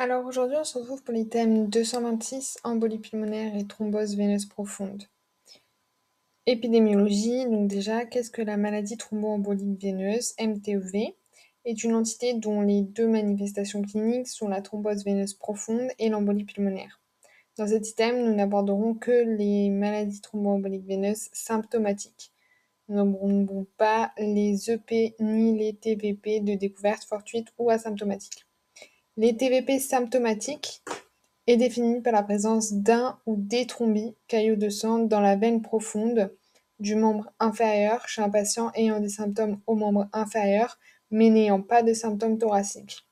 Alors aujourd'hui, on se retrouve pour les thèmes 226, embolie pulmonaire et thrombose veineuse profonde. Épidémiologie, donc déjà, qu'est-ce que la maladie thromboembolique veineuse, MTEV Est une entité dont les deux manifestations cliniques sont la thrombose veineuse profonde et l'embolie pulmonaire. Dans cet item, nous n'aborderons que les maladies thromboemboliques veineuses symptomatiques. Nous n'aborderons pas les EP ni les TVP de découverte fortuite ou asymptomatique. Les TVP symptomatiques est défini par la présence d'un ou des thrombies, caillots de sang, dans la veine profonde du membre inférieur chez un patient ayant des symptômes au membre inférieur, mais n'ayant pas de symptômes thoraciques.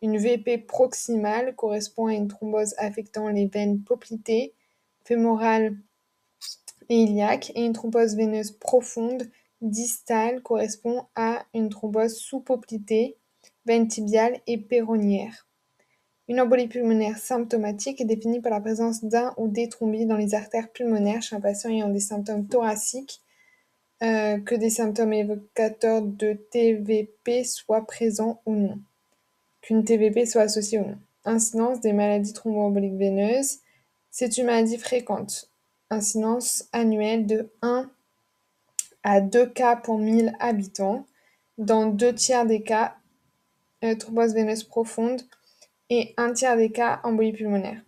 Une VP proximale correspond à une thrombose affectant les veines poplitées, fémorales et iliaques, et une thrombose veineuse profonde distale correspond à une thrombose sous-poplitée, veine tibiale et péronnière. Une embolie pulmonaire symptomatique est définie par la présence d'un ou des thrombies dans les artères pulmonaires chez un patient ayant des symptômes thoraciques, euh, que des symptômes évocateurs de TVP soient présents ou non, qu'une TVP soit associée ou non. Incidence des maladies thromboemboliques veineuses, c'est une maladie fréquente. Incidence annuelle de 1 à 2 cas pour 1000 habitants. Dans deux tiers des cas, thrombose veineuse profonde et un tiers des cas embolie pulmonaire.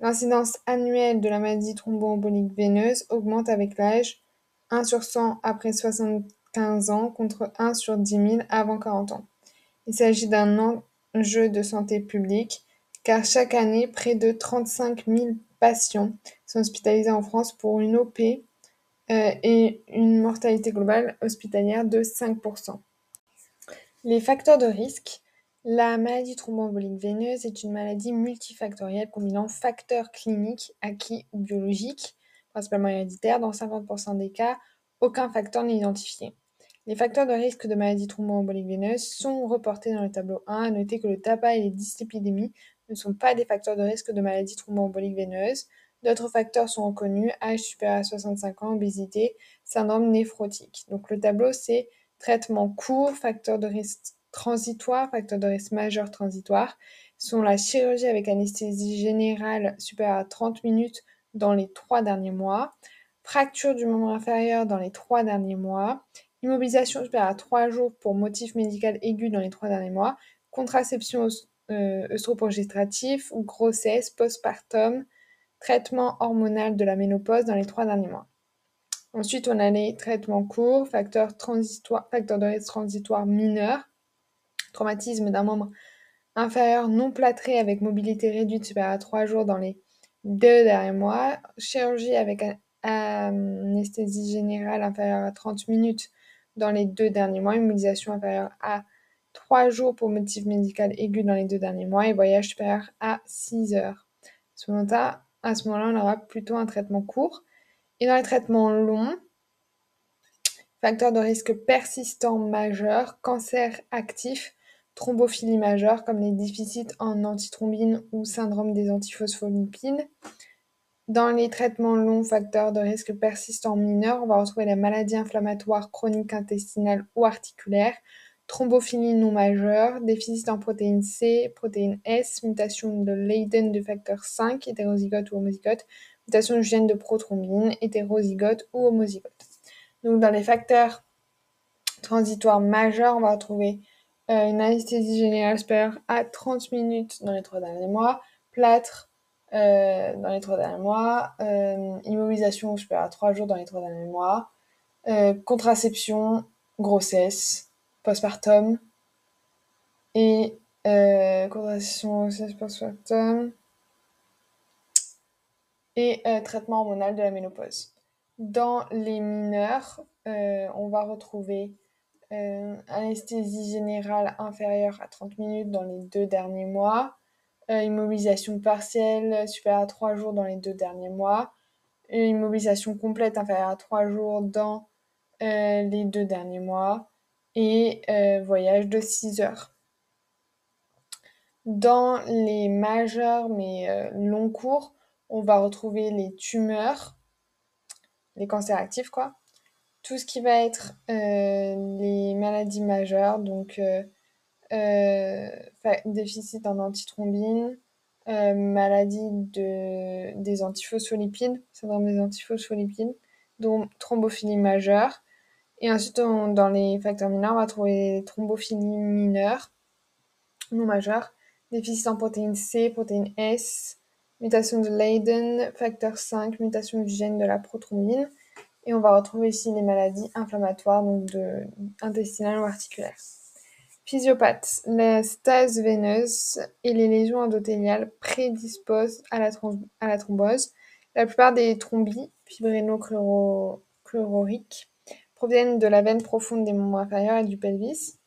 L'incidence annuelle de la maladie thromboembolique veineuse augmente avec l'âge, 1 sur 100 après 75 ans contre 1 sur 10 000 avant 40 ans. Il s'agit d'un enjeu de santé publique car chaque année, près de 35 000 patients sont hospitalisés en France pour une OP euh, et une mortalité globale hospitalière de 5%. Les facteurs de risque la maladie thromboembolique veineuse est une maladie multifactorielle combinant facteurs cliniques, acquis ou biologiques, principalement héréditaires. Dans 50% des cas, aucun facteur n'est identifié. Les facteurs de risque de maladie thromboembolique veineuse sont reportés dans le tableau 1. À noter que le tabac et les dyslipidémies ne sont pas des facteurs de risque de maladie thromboembolique veineuse. D'autres facteurs sont reconnus, âge supérieur à 65 ans, obésité, syndrome néphrotique. Donc le tableau, c'est traitement court, facteurs de risque transitoires, facteurs de risque majeurs transitoires, sont la chirurgie avec anesthésie générale supérieure à 30 minutes dans les trois derniers mois, fracture du membre inférieur dans les trois derniers mois, immobilisation supérieure à 3 jours pour motif médical aigu dans les trois derniers mois, contraception euh, œstroprogestratif, grossesse, postpartum, traitement hormonal de la ménopause dans les trois derniers mois. Ensuite, on a les traitements courts, facteurs, facteurs de risque transitoires mineurs, traumatisme d'un membre inférieur non plâtré avec mobilité réduite supérieure à 3 jours dans les deux derniers mois, chirurgie avec anesthésie générale inférieure à 30 minutes dans les deux derniers mois, immobilisation inférieure à 3 jours pour motif médical aigu dans les deux derniers mois et voyage supérieur à 6 heures. À ce moment-là, on aura plutôt un traitement court. Et dans les traitements longs, facteurs de risque persistant majeur, cancer actif, thrombophilie majeure comme les déficits en antithrombine ou syndrome des antiphospholipides. Dans les traitements longs facteurs de risque persistant mineurs, on va retrouver la maladie inflammatoire chronique intestinale ou articulaire, thrombophilie non majeure, déficit en protéine C, protéine S, mutation de Leiden de facteur 5, hétérozygote ou homozygote, mutation du gène de prothrombine, hétérozygote ou homozygote. Donc dans les facteurs transitoires majeurs, on va retrouver euh, une anesthésie générale supérieure à 30 minutes dans les trois derniers mois, plâtre euh, dans les trois derniers mois, euh, immobilisation supérieure à 3 jours dans les trois derniers mois, contraception, grossesse, postpartum. Et contraception, grossesse, postpartum. Et traitement hormonal de la ménopause. Dans les mineurs, on va retrouver euh, anesthésie générale inférieure à 30 minutes dans les deux derniers mois, euh, immobilisation partielle supérieure à 3 jours dans les deux derniers mois, immobilisation complète inférieure à 3 jours dans euh, les deux derniers mois, et voyage de 6 heures. Dans les majeurs mais long cours, on va retrouver les tumeurs, les cancers actifs quoi, tout ce qui va être euh, les maladies majeures, donc euh, déficit en antithrombine, maladie de, des antiphospholipides, syndrome des antiphospholipides, dont thrombophilie majeure. Et ensuite, dans les facteurs mineurs, on va trouver thrombophilie mineure, non majeure, déficit en protéine C, protéine S, mutation de Leiden, facteur 5, mutation du gène de la prothrombine. Et on va retrouver ici les maladies inflammatoires, donc intestinales ou articulaires. Physiopathe, la stase veineuse et les lésions endothéliales prédisposent à la, à la thrombose. La plupart des thrombies fibrinochlororiques proviennent de la veine profonde des membres inférieurs et du pelvis.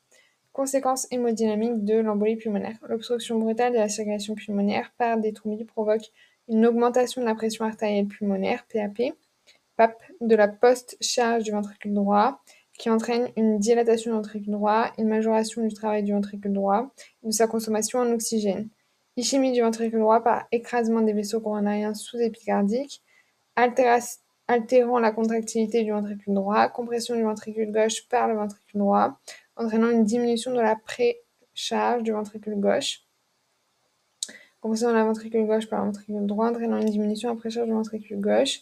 Conséquence hémodynamique de l'embolie pulmonaire. L'obstruction brutale de la circulation pulmonaire par des thrombies provoque une augmentation de la pression artérielle pulmonaire, PAP, PAP, de la post-charge du ventricule droit, qui entraîne une dilatation du ventricule droit, une majoration du travail du ventricule droit et de sa consommation en oxygène. Ischémie du ventricule droit par écrasement des vaisseaux coronariens sous-épicardiques, altérant la contractilité du ventricule droit, compression du ventricule gauche par le ventricule droit, entraînant une diminution de la précharge du ventricule gauche. Compression de la ventricule gauche par le ventricule droit, entraînant une diminution de la précharge du ventricule gauche.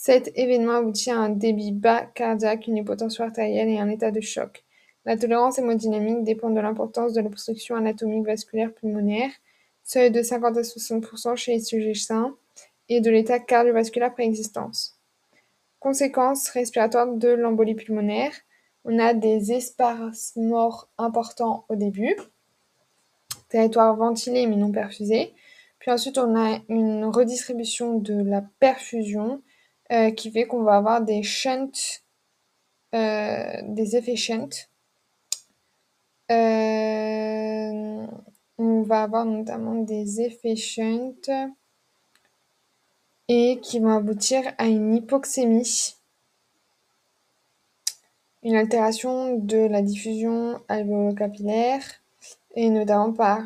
Cet événement aboutit à un débit bas cardiaque, une hypotension artérielle et un état de choc. La tolérance hémodynamique dépend de l'importance de l'obstruction anatomique vasculaire pulmonaire, seuil de 50 à 60% chez les sujets sains, et de l'état cardiovasculaire préexistence. Conséquences respiratoires de l'embolie pulmonaire. On a des espaces morts importants au début, territoire ventilé mais non perfusé. Puis ensuite, on a une redistribution de la perfusion euh, qui fait qu'on va avoir des shunts, euh, des effets shunt. Euh, on va avoir notamment des effets shunt et qui vont aboutir à une hypoxémie, une altération de la diffusion alvéolo-capillaire et notamment par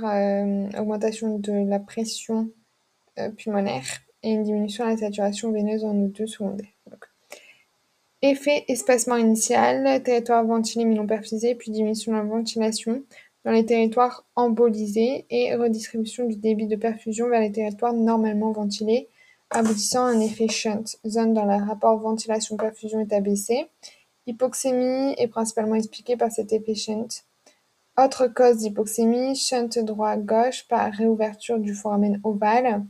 augmentation de la pression pulmonaire et une diminution de la saturation veineuse en O2 secondaire. effet espacement initial, territoire ventilé mais non perfusé, puis diminution de la ventilation dans les territoires embolisés et redistribution du débit de perfusion vers les territoires normalement ventilés, aboutissant à un effet shunt. Zone dans le rapport ventilation-perfusion est abaissée. Hypoxémie est principalement expliquée par cet effet shunt. Autre cause d'hypoxémie, shunt droit-gauche par réouverture du foramen ovale.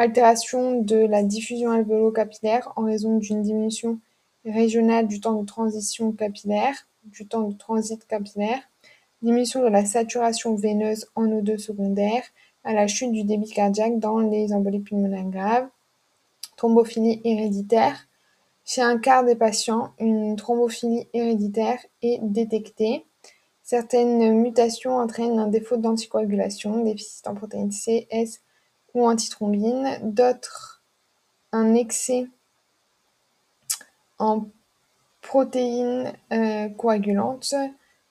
Altération de la diffusion alvéolo-capillaire en raison d'une diminution régionale du temps de transition capillaire, du temps de transit capillaire. Diminution de la saturation veineuse en O2 secondaire à la chute du débit cardiaque dans les embolies pulmonaires graves. Thrombophilie héréditaire. Chez un quart des patients, une thrombophilie héréditaire est détectée. Certaines mutations entraînent un défaut d'anticoagulation, déficit en protéines C, S ou antithrombine, d'autres un excès en protéines euh, coagulantes,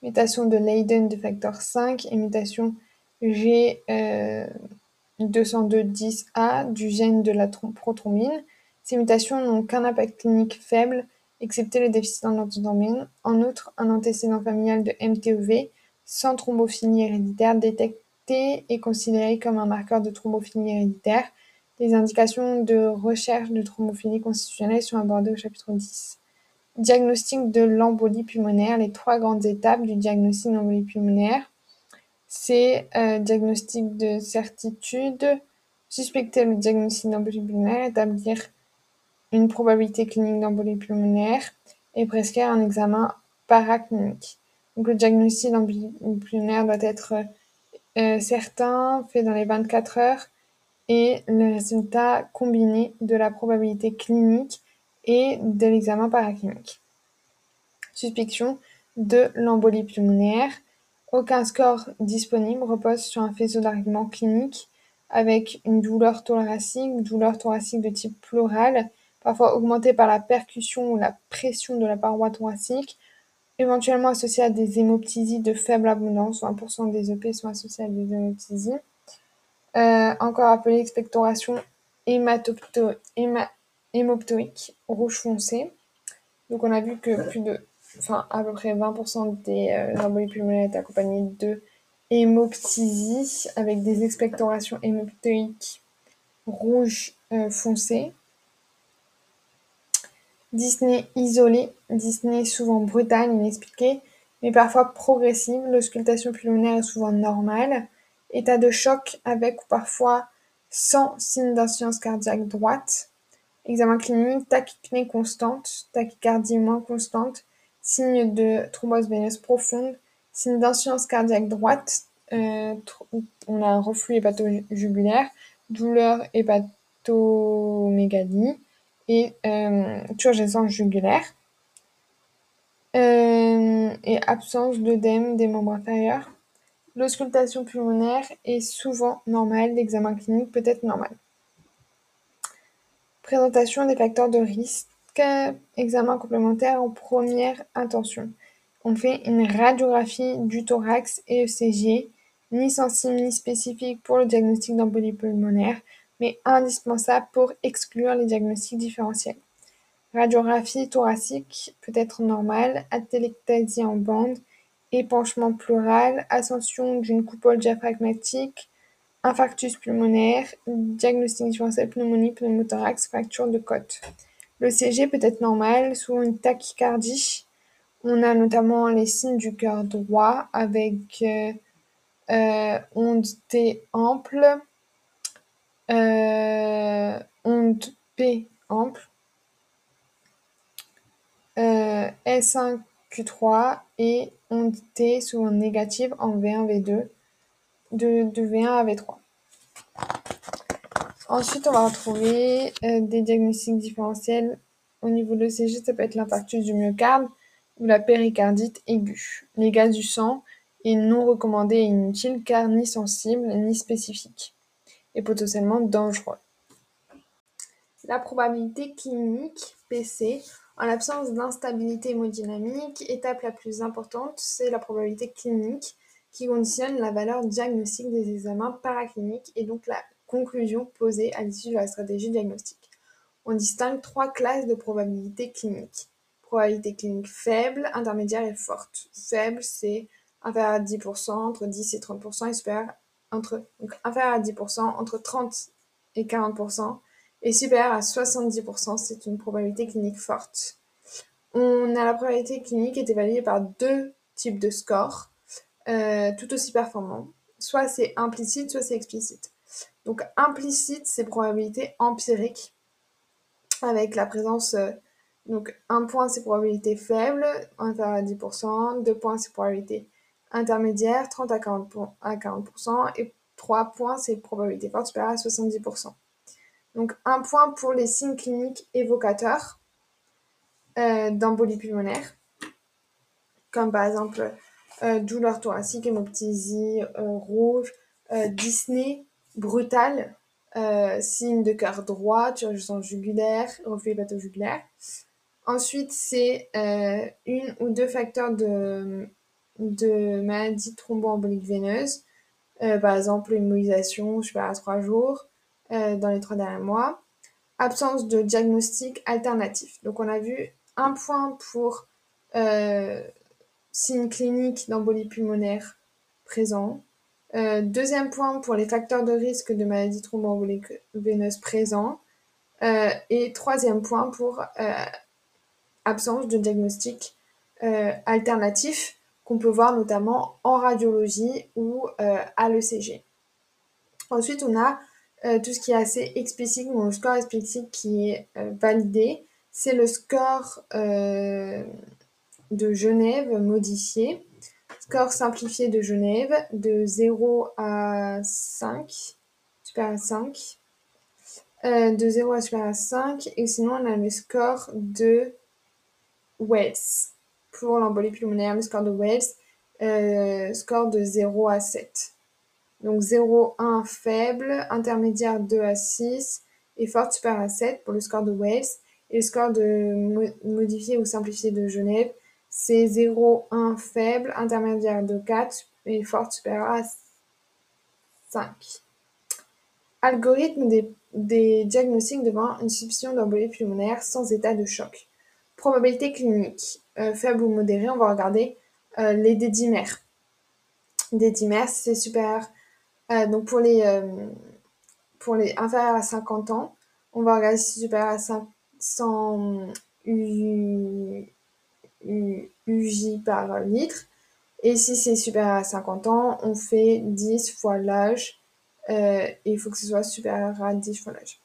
mutation de Leiden de facteur 5 et mutation G20210A euh, du gène de la prothrombine. Ces mutations n'ont qu'un impact clinique faible, excepté le déficit en antithrombine. En outre, un antécédent familial de MTEV sans thrombophilie héréditaire est considéré comme un marqueur de thrombophilie héréditaire. Les indications de recherche de thrombophilie constitutionnelle sont abordées au chapitre 10. Diagnostic de l'embolie pulmonaire. Les trois grandes étapes du diagnostic d'embolie pulmonaire. C'est euh, diagnostic de certitude, suspecter le diagnostic d'embolie pulmonaire, établir une probabilité clinique d'embolie pulmonaire et prescrire un examen paraclinique. Donc le diagnostic d'embolie pulmonaire doit être euh, certain, fait dans les 24 heures, et le résultat combiné de la probabilité clinique et de l'examen paraclinique. Suspicion de l'embolie pulmonaire. Aucun score disponible repose sur un faisceau d'arguments cliniques avec une douleur thoracique, douleur thoracique de type pleural, parfois augmentée par la percussion ou la pression de la paroi thoracique, éventuellement associée à des hémoptysies de faible abondance, 20% des EP sont associés à des hémoptysies. Euh, encore appelée expectoration hémoptoïque rouge foncé. Donc on a vu que plus de, enfin à peu près 20% des euh, embolies pulmonaires étaient accompagnées de hémoptysie avec des expectorations hémoptoïques rouge foncé. Dyspnée isolée, dyspnée souvent brutale, inexpliquée, mais parfois progressive. L'auscultation pulmonaire est souvent normale. État de choc avec ou parfois sans signe d'insuffisance cardiaque droite. Examen clinique, tachypnée constante, tachycardie moins constante, signe de thrombose veineuse profonde, signe d'insuffisance cardiaque droite, euh, on a un reflux hépato-jugulaire, douleur hépatomégalie et euh, turgescence jugulaire. Euh, et absence d'œdème des membres inférieurs. L'auscultation pulmonaire est souvent normale, l'examen clinique peut être normal. Présentation des facteurs de risque, examen complémentaire en première intention. On fait une radiographie du thorax et ECG, ni sensible ni spécifique pour le diagnostic d'embolie pulmonaire, mais indispensable pour exclure les diagnostics différentiels. Radiographie thoracique peut être normale, atélectasie en bande, épanchement pleural, ascension d'une coupole diaphragmatique, infarctus pulmonaire, diagnostic différentiel pneumonie, pneumothorax, fracture de côte. Le CG peut être normal, sous une tachycardie. On a notamment les signes du cœur droit avec euh, euh, onde T ample, euh, onde P ample, S1 Q3 et onde T souvent négative en V1, V2, de, de V1 à V3. Ensuite, on va retrouver euh, des diagnostics différentiels. Au niveau de l'ECG, ça peut être l'infarctus du myocarde ou la péricardite aiguë. Les gaz du sang est non recommandé et inutile car ni sensible ni spécifique potentiellement dangereux. La probabilité clinique, PC, en l'absence d'instabilité hémodynamique, étape la plus importante, c'est la probabilité clinique qui conditionne la valeur diagnostique des examens paracliniques et donc la conclusion posée à l'issue de la stratégie diagnostique. On distingue trois classes de probabilité clinique. Probabilité clinique faible, intermédiaire et forte. Faible, c'est inférieur à 10%, entre 10 et 30% et supérieur entre, donc inférieur à 10%, entre 30 et 40%, et supérieur à 70%, c'est une probabilité clinique forte. On a la probabilité clinique est évaluée par deux types de scores, euh, tout aussi performants. Soit c'est implicite, soit c'est explicite. Donc implicite, c'est probabilité empirique, avec la présence, euh, donc un point c'est probabilité faible, inférieur à 10%, deux points c'est probabilité intermédiaire, 30 à 40%, à 40% et trois points c'est probabilité forte supérieure à 70%. Donc un point pour les signes cliniques évocateurs euh, d'embolie pulmonaire, comme par exemple euh, douleur thoracique, hémoptysie euh, rouge, dyspnée brutale, signe de cœur droit, turgescence jugulaire, reflux hépatogulaire. Ensuite, c'est une ou deux facteurs de, de maladie thromboembolique veineuse, par exemple immobilisation supérieure à 3 jours, euh, dans les trois derniers mois. Absence de diagnostic alternatif. Donc on a vu un point pour euh, signe clinique d'embolie pulmonaire présent. Euh, deuxième point pour les facteurs de risque de maladie thromboembolique veineuse présents. et troisième point pour absence de diagnostic alternatif qu'on peut voir notamment en radiologie ou à l'ECG. Ensuite, on a euh, tout ce qui est assez explicite, le score explicite qui est euh, validé, c'est le score euh, de Genève modifié. Score simplifié de Genève de 0 à 5, super à 5. de 0 à super à 5. Et sinon, on a le score de Wells. Pour l'embolie pulmonaire, le score de Wells, score de 0 à 7. Donc 0, 1 faible, intermédiaire 2 à 6 et forte supérieure à 7 pour le score de Wales. Et le score de modifié ou simplifié de Genève, c'est 0, 1 faible, intermédiaire 2, 4 et forte supérieure à 5. Algorithme des, des diagnostics devant une suspicion d'embolie pulmonaire sans état de choc. Probabilité clinique, euh, faible ou modérée, on va regarder euh, les dédimères. des dimères, c'est supérieur. Euh, donc pour les, pour les inférieurs à 50 ans, on va regarder si c'est supérieur à 500 UJ par litre. Et si c'est supérieur à 50 ans, on fait 10 fois l'âge. il faut que ce soit supérieur à 10 fois l'âge.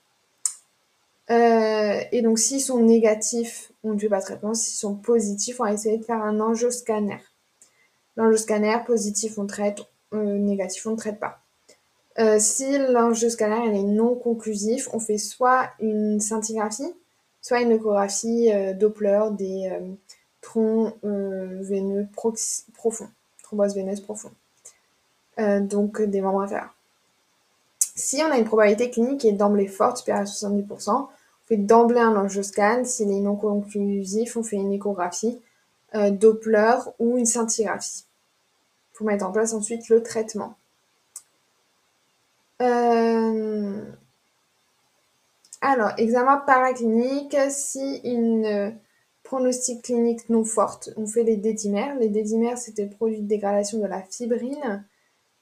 Et donc, s'ils sont négatifs, on ne fait pas de traitement. S'ils sont positifs, on va essayer de faire un angioscanner. L'angioscanner, positif, on traite. Euh, négatif, on ne traite pas. Euh, si l'angioscanner est non conclusif, on fait soit une scintigraphie, soit une échographie Doppler des troncs veineux profonds, thrombose veineuse profonde, donc des membres inférieurs. Si on a une probabilité clinique qui est d'emblée forte, supérieure à 70%, on fait d'emblée un angioscan. S'il est non conclusif, on fait une échographie, euh, Doppler ou une scintigraphie pour mettre en place ensuite le traitement. Euh, alors, examen paraclinique, si une pronostic clinique non forte, on fait les dédimères. Les dédimères, c'était le produit de dégradation de la fibrine.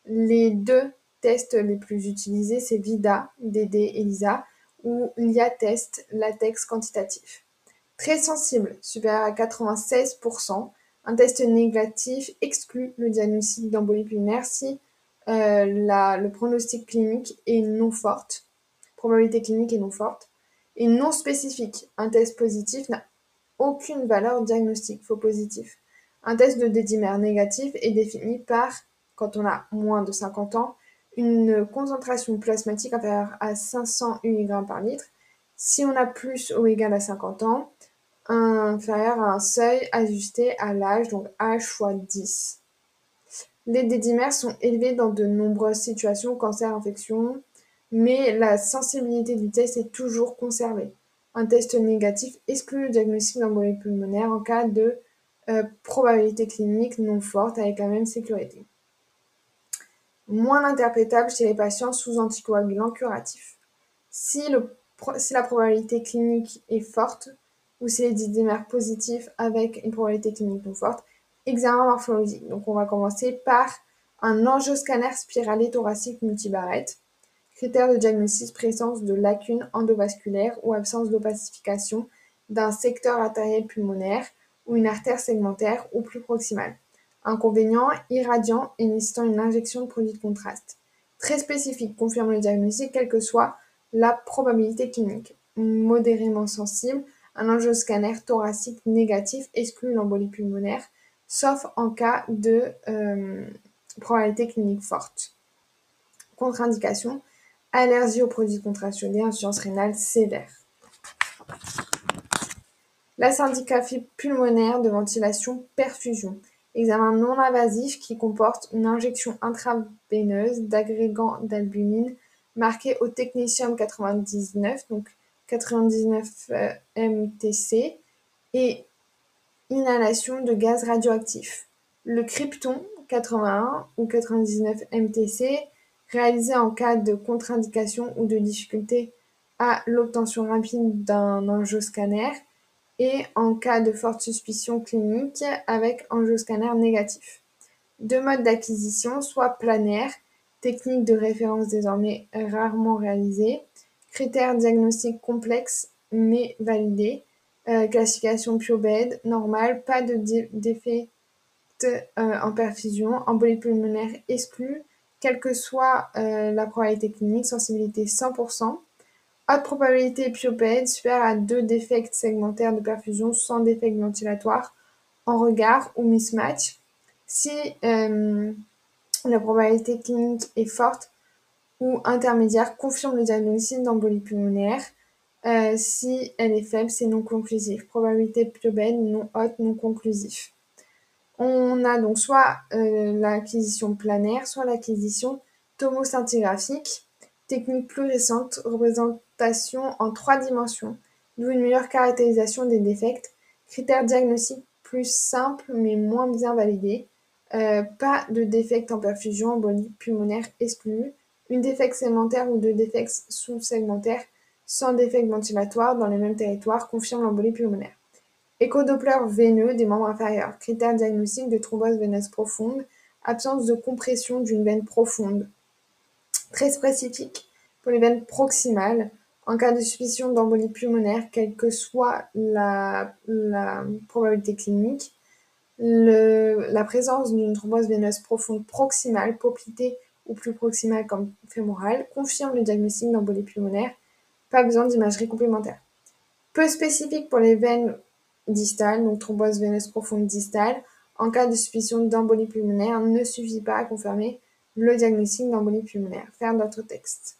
Les deux tests les plus utilisés, c'est VIDA, DD et LISA, ou LIA-test, latex quantitatif. Très sensible, supérieur à 96%. Un test négatif exclut le diagnostic d'embolie pulmonaire si euh, le pronostic clinique est non forte, probabilité clinique est non forte, et non spécifique. Un test positif n'a aucune valeur diagnostique, faux positif. Un test de dédimère négatif est défini par, quand on a moins de 50 ans, une concentration plasmatique inférieure à 500 mg par litre. Si on a plus ou égal à 50 ans, inférieur à un seuil ajusté à l'âge, donc H fois 10. Les dédimères sont élevés dans de nombreuses situations, cancer, infection, mais la sensibilité du test est toujours conservée. Un test négatif exclut le diagnostic d'embolie pulmonaire en cas de euh, probabilité clinique non forte avec la même sécurité moins interprétable chez les patients sous anticoagulants curatifs. Si, la probabilité clinique est forte, ou si les dimères positifs avec une probabilité clinique non forte, examen morphologique. Donc on va commencer par un angioscanner spiralé thoracique multibarrette. Critère de diagnostic présence de lacunes endovasculaires ou absence d'opacification d'un secteur artériel pulmonaire ou une artère segmentaire ou plus proximale. Inconvénient, irradiant et nécessitant une injection de produit de contraste. Très spécifique, confirme le diagnostic quelle que soit la probabilité clinique. Modérément sensible, un angioscanner thoracique négatif exclut l'embolie pulmonaire, sauf en cas de euh, probabilité clinique forte. Contre-indication, allergie aux produits de contraste iodés, insuffisance rénale sévère. La syndicaphie pulmonaire de ventilation perfusion. Examen non invasif qui comporte une injection intraveineuse d'agrégants d'albumine marqué au technetium 99, donc 99 euh, MTC, et inhalation de gaz radioactif. Le krypton 81 ou 99 MTC, réalisé en cas de contre-indication ou de difficulté à l'obtention rapide d'un angioscanner, et en cas de forte suspicion clinique avec angioscanner négatif. Deux modes d'acquisition, soit planaire, technique de référence désormais rarement réalisée, critères diagnostiques complexes mais validés, euh, classification PioBed, normale, pas de défait euh, en perfusion, embolie pulmonaire exclue, quelle que soit euh, la probabilité clinique, sensibilité 100%, Haute probabilité piopède supérieure à deux défects segmentaires de perfusion sans défect ventilatoire en regard ou mismatch. Si euh, la probabilité clinique est forte ou intermédiaire, confirme le diagnostic d'embolie pulmonaire. Euh, si elle est faible, c'est non conclusif. Probabilité piobède non haute, non conclusif. On a donc soit euh, l'acquisition planaire, soit l'acquisition tomoscintigraphique. Technique plus récente, représentation en trois dimensions, d'où une meilleure caractérisation des défects, critères diagnostiques plus simples mais moins bien validés, euh, pas de défects en perfusion, embolie pulmonaire exclu, une défecte segmentaire ou deux défects sous-segmentaires sans défect ventilatoire dans les mêmes territoires confirme l'embolie pulmonaire. Échodoppler veineux des membres inférieurs, critères diagnostiques de thrombose veineuse profonde absence de compression d'une veine profonde. Très spécifique pour les veines proximales, en cas de suspicion d'embolie pulmonaire, quelle que soit la, probabilité clinique, la présence d'une thrombose veineuse profonde proximale, poplitée ou plus proximale comme fémorale, confirme le diagnostic d'embolie pulmonaire. Pas besoin d'imagerie complémentaire. Peu spécifique pour les veines distales, donc thrombose veineuse profonde distale, en cas de suspicion d'embolie pulmonaire, ne suffit pas à confirmer le diagnostic d'embolie pulmonaire. Faire d'autres textes.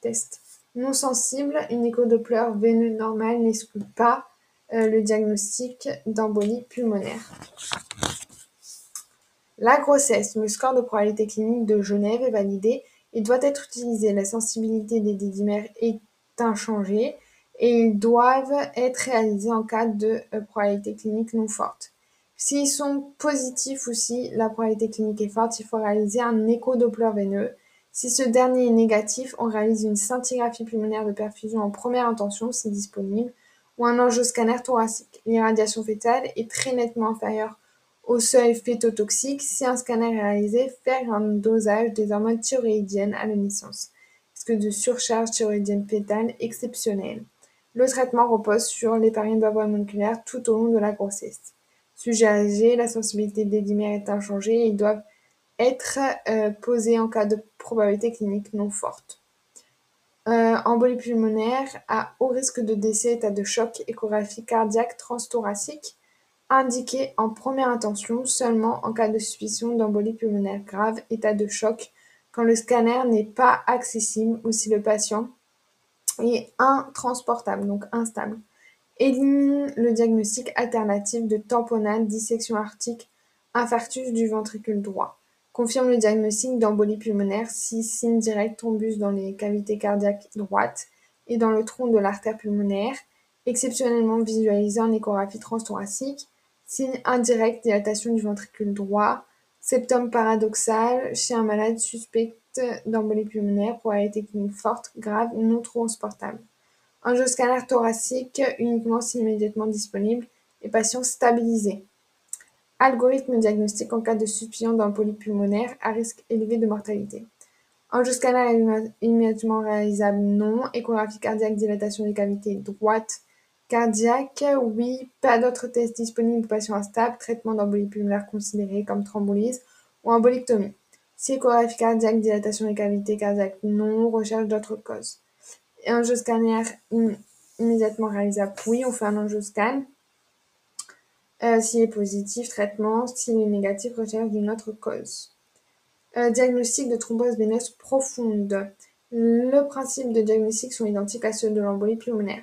Test. Non sensible, une échodoppler veineux normale n'exclut pas euh, le diagnostic d'embolie pulmonaire. La grossesse, le score de probabilité clinique de Genève est validé et doit être utilisé. La sensibilité des dédimères est inchangée et ils doivent être réalisés en cas de euh, probabilité clinique non forte. S'ils sont positifs ou si la probabilité clinique est forte, il faut réaliser un écho-doppler veineux. Si ce dernier est négatif, on réalise une scintigraphie pulmonaire de perfusion en première intention si disponible ou un angioscanner thoracique. L'irradiation fétale est très nettement inférieure au seuil fétotoxique si un scanner est réalisé, faire un dosage des hormones thyroïdiennes à la naissance. Risque de surcharge thyroïdienne fétale exceptionnelle. Le traitement repose sur l'héparine moléculaire tout au long de la grossesse. Sujet âgé, la sensibilité des dimères est inchangée et ils doivent être euh, posés en cas de probabilité clinique non forte. Euh, embolie pulmonaire à haut risque de décès, état de choc, échographie cardiaque transthoracique, indiqué en première intention seulement en cas de suspicion d'embolie pulmonaire grave, état de choc, quand le scanner n'est pas accessible ou si le patient est intransportable, donc instable. Élimine le diagnostic alternatif de tamponnade, dissection arctique, infarctus du ventricule droit. Confirme le diagnostic d'embolie pulmonaire si signe direct thrombus dans les cavités cardiaques droites et dans le tronc de l'artère pulmonaire, exceptionnellement visualisé en échographie transthoracique, signe indirect dilatation du ventricule droit, septum paradoxal chez un malade suspect d'embolie pulmonaire, probabilité clinique forte, grave, non transportable. Angioscanner thoracique uniquement si immédiatement disponible et patient stabilisé. Algorithme diagnostique en cas de suspicion d'embolie pulmonaire à risque élevé de mortalité. Angioscanner immédiatement réalisable non. Échographie cardiaque, dilatation des cavités droite cardiaque, oui. Pas d'autres tests disponibles patient instable. Traitement d'embolie pulmonaire considéré comme thrombolyse ou embolectomie. Si échographie cardiaque, dilatation des cavités cardiaques non. Recherche d'autres causes angioscanner immédiatement réalisable, oui, on fait un angioscan. Euh, s'il est positif, traitement. S'il est négatif, recherche d'une autre cause. Euh, diagnostic de thrombose veineuse profonde. Le principe de diagnostic sont identiques à ceux de l'embolie pulmonaire.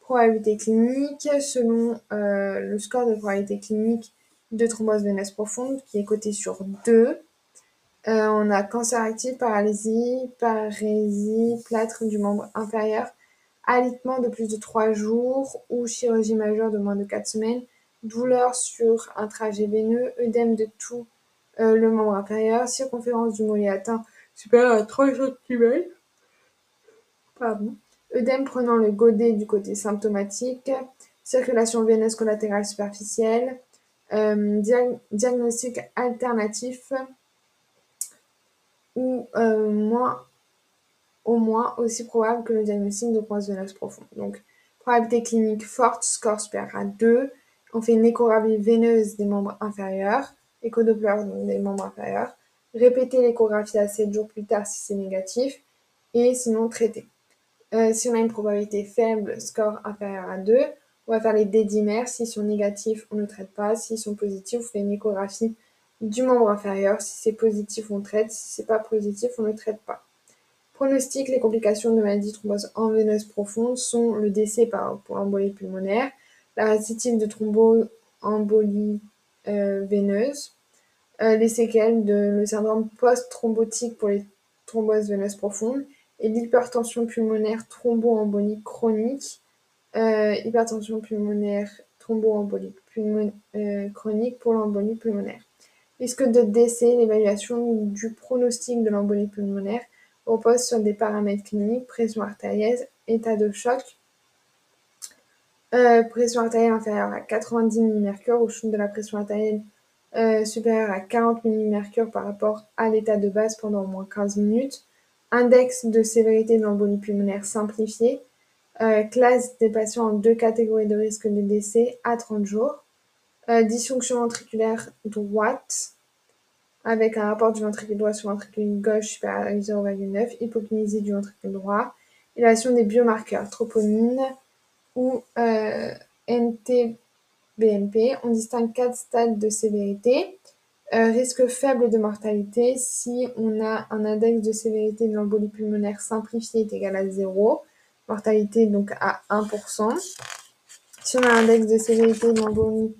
Probabilité clinique, selon euh, le score de probabilité clinique de thrombose veineuse profonde, qui est coté sur 2, euh, on a cancer actif, paralysie, parésie, plâtre du membre inférieur, alitement de plus de 3 jours ou chirurgie majeure de moins de 4 semaines, douleur sur un trajet veineux, œdème de tout euh, le membre inférieur, circonférence du mollet atteint. Supérieure à 3 cm, pardon, œdème prenant le godet du côté symptomatique, circulation veineuse collatérale superficielle, euh, diagnostic alternatif, ou euh, au moins aussi probable que le diagnostic de croissance profonde. Donc, probabilité clinique forte, score supérieur à 2. On fait une échographie veineuse des membres inférieurs, échodoppler des membres inférieurs. Répéter l'échographie à 7 jours plus tard si c'est négatif, et sinon traiter. Euh, si on a une probabilité faible, score inférieur à 2, on va faire les dédimères. S'ils sont négatifs, on ne traite pas. S'ils sont positifs, on fait une échographie du membre inférieur. Si c'est positif, on traite. Si c'est pas positif, on ne traite pas. Pronostic, les complications de maladie thrombose en veineuse profonde sont le décès par, pour l'embolie pulmonaire, la récidive de thromboembolie euh, veineuse, euh, les séquelles de le syndrome post-thrombotique pour les thromboses veineuses profondes et l'hypertension pulmonaire thromboembolique chronique, euh, hypertension pulmonaire thromboembolique chronique pour l'embolie pulmonaire. Risque de décès, l'évaluation du pronostic de l'embolie pulmonaire repose sur des paramètres cliniques, pression artérielle, état de choc, euh, pression artérielle inférieure à 90 mmHg ou chute de la pression artérielle euh, supérieur à 40 mmHg par rapport à l'état de base pendant au moins 15 minutes, index de sévérité de l'embolie pulmonaire simplifié, euh, classe des patients en deux catégories de risque de décès à 30 jours, euh, dysfonction ventriculaire droite, avec un rapport du ventricule droit sur le ventricule gauche supérieur à 0,9, hypokinésie du ventricule droit, évaluation des biomarqueurs, troponine ou euh. On distingue quatre stades de sévérité. Euh, risque faible de mortalité si on a un index de sévérité de l'embolie pulmonaire simplifié est égal à 0, mortalité donc à 1%. Si on a un index de sévérité de l'embolie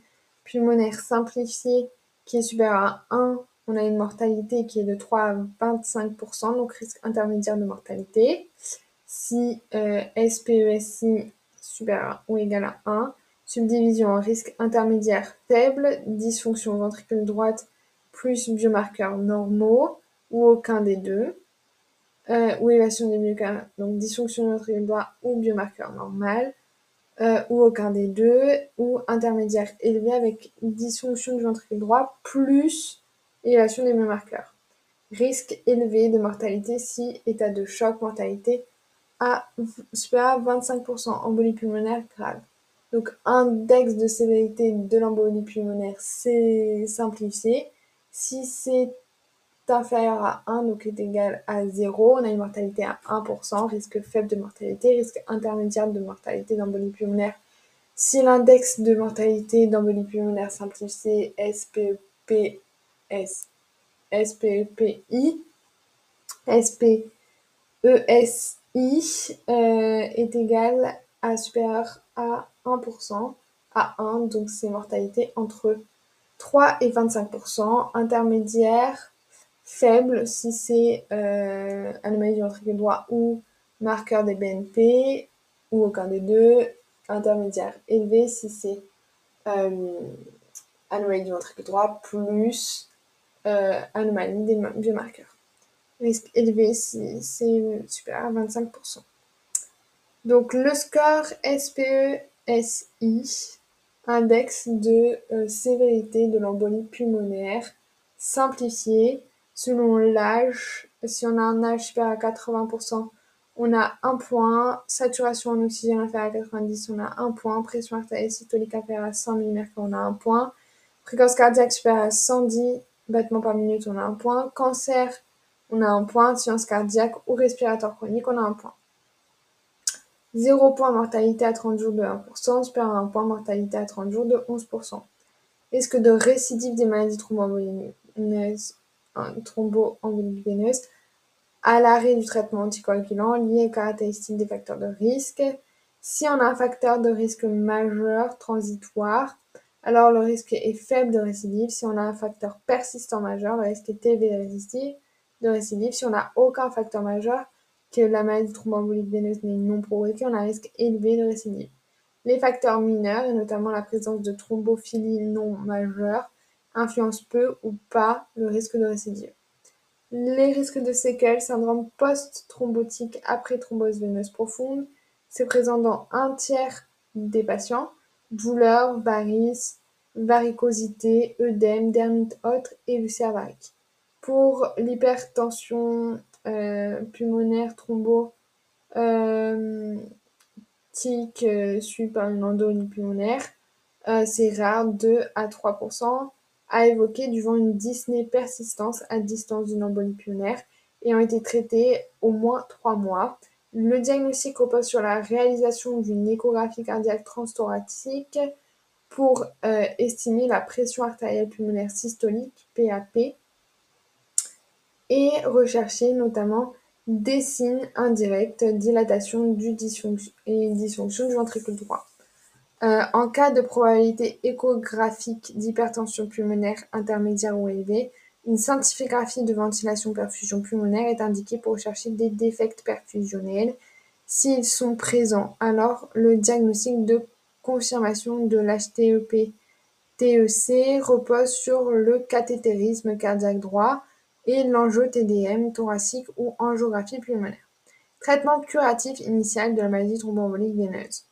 pulmonaire simplifié qui est supérieur à 1, on a une mortalité qui est de 3 à 25%, donc risque intermédiaire de mortalité. Si euh, SPESI supérieur ou égal à 1, subdivision en risque intermédiaire faible, dysfonction ventricule droite plus biomarqueurs normaux ou aucun des deux, euh, ou évasion des biomarqueurs, donc dysfonction ventricule droit ou biomarqueur normal, euh, ou aucun des deux, ou intermédiaire élevé avec dysfonction du ventricule droit plus élévation des biomarqueurs. Risque élevé de mortalité si état de choc, mortalité à à 25%, embolie pulmonaire grave. Donc index de sévérité de l'embolie pulmonaire, c'est simplifié. Si c'est inférieur à 1, donc est égal à 0, on a une mortalité à 1%, risque faible de mortalité, risque intermédiaire de mortalité d'embolie pulmonaire. Si l'index de mortalité d'embolie pulmonaire simplifié SPEPS, SPEPI, SPESI euh, est égal à supérieur à 1%, à 1, donc c'est mortalité entre 3 et 25%, intermédiaire faible si c'est euh, anomalie du ventricule droit ou marqueur des BNP, ou aucun des deux, intermédiaire élevé si c'est euh, anomalie du ventricule droit plus euh, anomalie des biomarqueurs. Risque élevé si c'est supérieur à 25%. Donc le score SPE-SI, index de sévérité de l'embolie pulmonaire, simplifié selon l'âge. Si on a un âge supérieur à 80%, on a un point. Saturation en oxygène inférieure à 90, on a un point. Pression artérielle systolique inférieure à 100 mm, on a un point. Fréquence cardiaque supérieure à 110 battements par minute, on a un point. Cancer, on a un point. Science cardiaque ou respiratoire chronique, on a un point. 0 point mortalité à 30 jours de 1%, supérieur à 1 point mortalité à 30 jours de 11%. Risque de récidive des maladies thromboemboliques thromboembolique veineuse à l'arrêt du traitement anticoagulant lié aux caractéristiques des facteurs de risque. Si on a un facteur de risque majeur transitoire, alors le risque est faible de récidive. Si on a un facteur persistant majeur, le risque est élevé de récidive. Si on n'a aucun facteur majeur, que la maladie thromboembolique veineuse n'est non provoquée, on a un risque élevé de récidive. Les facteurs mineurs, et notamment la présence de thrombophilie non majeure, influencent peu ou pas le risque de récidive. Les risques de séquelles, syndrome post-thrombotique après thrombose veineuse profonde, c'est présent dans un tiers des patients. Douleur, varices, varicosité, œdème, dermite haute et ulcère varique. Pour l'hypertension euh, pulmonaire thrombo euh, euh, par une endolie pulmonaire, euh, c'est rare, 2 à 3%, a évoqué durant une dyspnée persistance à distance d'une embolie pulmonaire et ont été traités au moins 3 mois. Le diagnostic repose sur la réalisation d'une échographie cardiaque transthoracique pour euh, estimer la pression artérielle pulmonaire systolique, PAP, et rechercher notamment des signes indirects, dilatation du dysfonction et dysfonction du ventricule droit. Euh, en cas de probabilité échographique d'hypertension pulmonaire intermédiaire ou élevée, une scintigraphie de ventilation-perfusion pulmonaire est indiquée pour rechercher des défects perfusionnels. S'ils sont présents, alors le diagnostic de confirmation de l'HTEP-TEC repose sur le cathétérisme cardiaque droit et l'enjeu TDM thoracique ou angiographie pulmonaire. Traitement curatif initial de la maladie thromboembolique veineuse.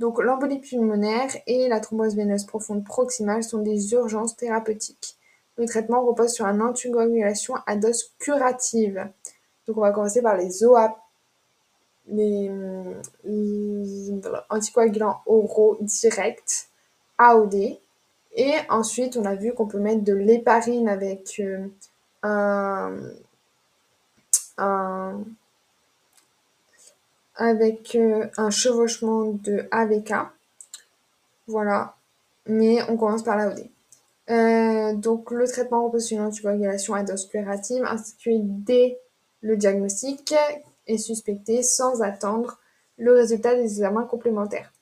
Donc l'embolie pulmonaire et la thrombose veineuse profonde proximale sont des urgences thérapeutiques. Le traitement repose sur une anticoagulation à dose curative. Donc on va commencer par les OA, les, anticoagulants oraux directs, AOD. Et ensuite, on a vu qu'on peut mettre de l'héparine avec euh, un, avec euh, un chevauchement de AVK. Voilà. Mais on commence par l'AOD. Euh, donc, le traitement repose sur une anticoagulation à dose curative instituée dès le diagnostic et suspecté sans attendre le résultat des examens complémentaires.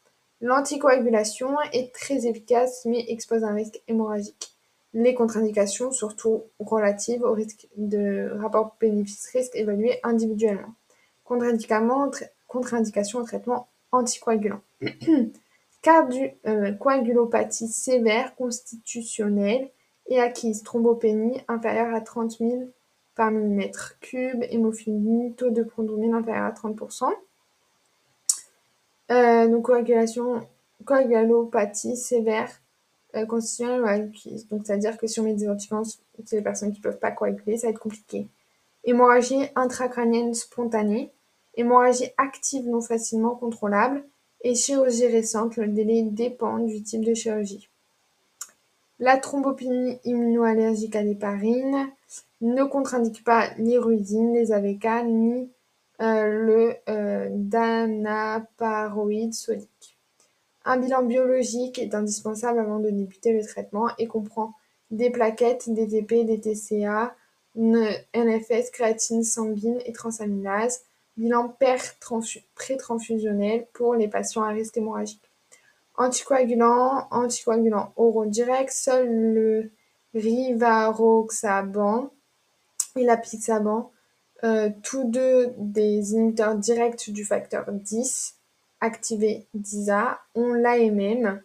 L'anticoagulation est très efficace mais expose un risque hémorragique. Les contre-indications, surtout relatives au risque de rapport bénéfice-risque évalué individuellement. Contre-indication au traitement anticoagulant. Cas du euh, coagulopathie sévère constitutionnelle et acquise, thrombopénie inférieure à 30 000 par millimètre cube, hémophilie, taux de prothromine inférieur à 30%. Euh, donc coagulation, coagulopathie sévère euh, constitutionnelle ou acquise. Donc c'est-à-dire que si on met des anticorps c'est les personnes qui ne peuvent pas coaguler, ça va être compliqué. Hémorragie intracrânienne spontanée, hémorragie active non facilement contrôlable, et chirurgie récente, le délai dépend du type de chirurgie. La thrombopénie immunoallergique à l'héparine ne contre-indique pas l'irudine, les AVK ni euh, le euh, danaparoïde sodique. Un bilan biologique est indispensable avant de débuter le traitement et comprend des plaquettes, des TP, des TCA, NFS, créatine sanguine et transaminase, bilan pré-transfusionnel pour les patients à risque hémorragique. Anticoagulant, anticoagulant oraux direct, seul le rivaroxaban et l'apixaban, euh, tous deux des inhibiteurs directs du facteur 10, activé DISA, ont l'AMM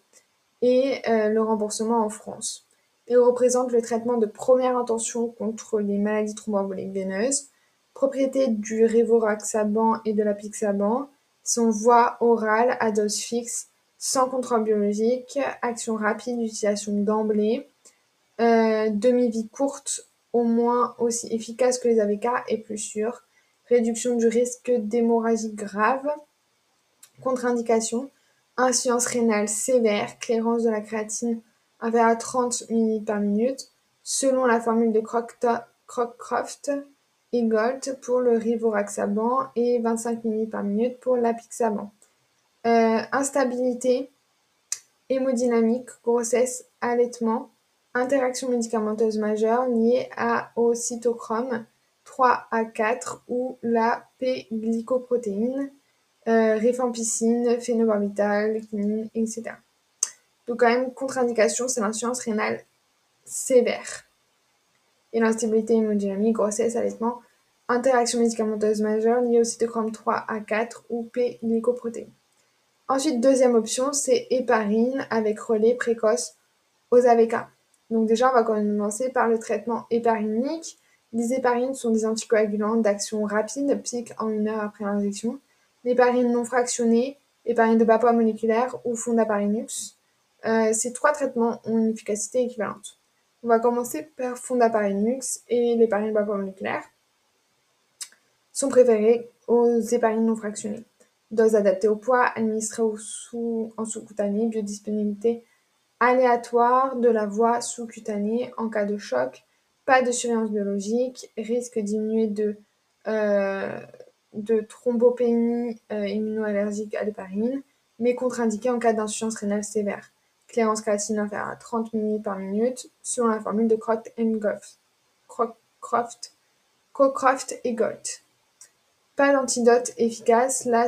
et euh, le remboursement en France. Ils représentent le traitement de première intention contre les maladies thromboemboliques veineuses Propriété du rivaroxaban et de l'apixaban sont voie orale à dose fixe, sans contrôle biologique, action rapide, utilisation d'emblée, euh, demi-vie courte, au moins aussi efficace que les AVK et plus sûre, réduction du risque d'hémorragie grave, contre-indication, insuffisance rénale sévère, clairance de la créatine inférieure à 30 ml par minute, selon la formule de Crockcroft, Gold pour le rivaroxaban et 25 ml par minute pour l'apixaban. Euh, instabilité, hémodynamique, grossesse, allaitement, interaction médicamenteuse majeure liée à, au cytochrome 3 à 4 ou la P-glycoprotéine, euh, rifampicine, phénobarbital, etc. Donc quand même, contre-indication, c'est l'insuffisance rénale sévère et l'instabilité hémodynamique, grossesse, allaitement, interaction médicamenteuse majeure liée au cytochrome 3 à 4 ou P-glycoprotéine. Ensuite, deuxième option, c'est héparine avec relais précoce aux AVK. Donc déjà, on va commencer par le traitement héparinique. Les héparines sont des anticoagulants d'action rapide, pique en une heure après l'injection. L'héparine non fractionnée, héparine de bas poids moléculaire ou fondaparinux. Euh, ces trois traitements ont une efficacité équivalente. On va commencer par fondaparinux et l'héparine bas poids moléculaire sont préférés aux héparines non fractionnées. Dose adaptée au poids, administrée en sous-cutané, biodisponibilité aléatoire de la voie sous-cutanée en cas de choc, pas de surveillance biologique, risque diminué de, euh, thrombopénie euh, immunoallergique à l'héparine, mais contre-indiqué en cas d'insuffisance rénale sévère. Clairance créatine inférieure à 30 ml par minute selon la formule de Croft Crocroft et Gold. Pas d'antidote efficace, là